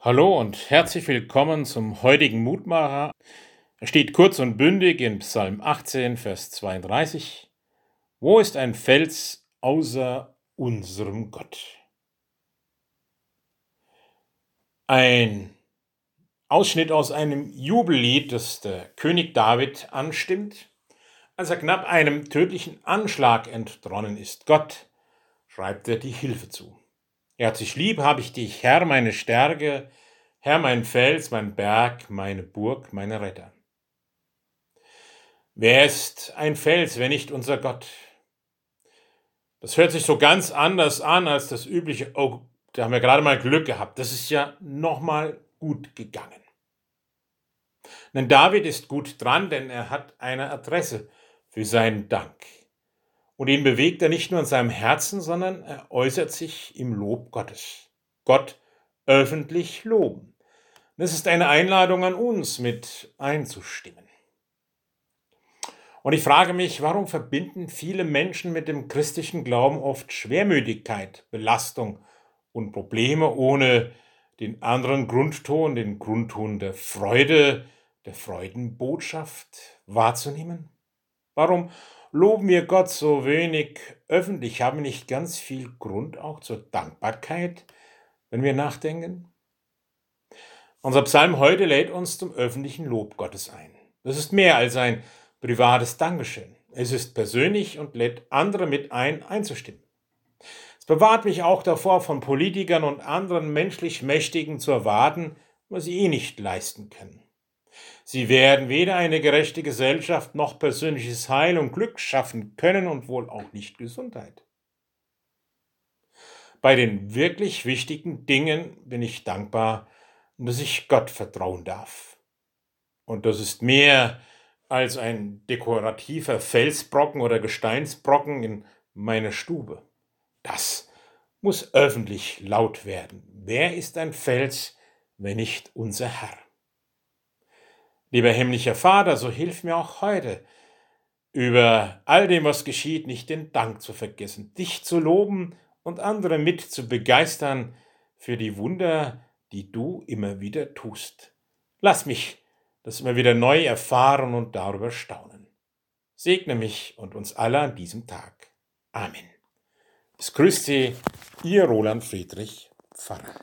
Hallo und herzlich willkommen zum heutigen Mutmacher. Er steht kurz und bündig in Psalm 18, Vers 32. Wo ist ein Fels außer unserem Gott? Ein Ausschnitt aus einem Jubellied, das der König David anstimmt, als er knapp einem tödlichen Anschlag entronnen ist. Gott schreibt er die Hilfe zu. Er sich lieb, habe ich dich, Herr, meine Stärke, Herr, mein Fels, mein Berg, meine Burg, meine Retter. Wer ist ein Fels, wenn nicht unser Gott? Das hört sich so ganz anders an als das übliche, oh, da haben wir gerade mal Glück gehabt. Das ist ja nochmal gut gegangen. Denn David ist gut dran, denn er hat eine Adresse für seinen Dank. Und ihn bewegt er nicht nur in seinem Herzen, sondern er äußert sich im Lob Gottes. Gott öffentlich loben. Das ist eine Einladung an uns, mit einzustimmen. Und ich frage mich, warum verbinden viele Menschen mit dem christlichen Glauben oft Schwermütigkeit, Belastung und Probleme, ohne den anderen Grundton, den Grundton der Freude, der Freudenbotschaft wahrzunehmen? Warum loben wir Gott so wenig öffentlich? Haben wir nicht ganz viel Grund auch zur Dankbarkeit, wenn wir nachdenken? Unser Psalm heute lädt uns zum öffentlichen Lob Gottes ein. Das ist mehr als ein privates Dankeschön. Es ist persönlich und lädt andere mit ein, einzustimmen. Es bewahrt mich auch davor, von Politikern und anderen menschlich Mächtigen zu erwarten, was sie eh nicht leisten können. Sie werden weder eine gerechte Gesellschaft noch persönliches Heil und Glück schaffen können und wohl auch nicht Gesundheit. Bei den wirklich wichtigen Dingen bin ich dankbar, dass ich Gott vertrauen darf. Und das ist mehr als ein dekorativer Felsbrocken oder Gesteinsbrocken in meiner Stube. Das muss öffentlich laut werden. Wer ist ein Fels, wenn nicht unser Herr? Lieber himmlischer Vater, so hilf mir auch heute, über all dem, was geschieht, nicht den Dank zu vergessen, dich zu loben und andere mit zu begeistern für die Wunder, die du immer wieder tust. Lass mich das immer wieder neu erfahren und darüber staunen. Segne mich und uns alle an diesem Tag. Amen. Es grüßt Sie, Ihr Roland Friedrich Pfarrer.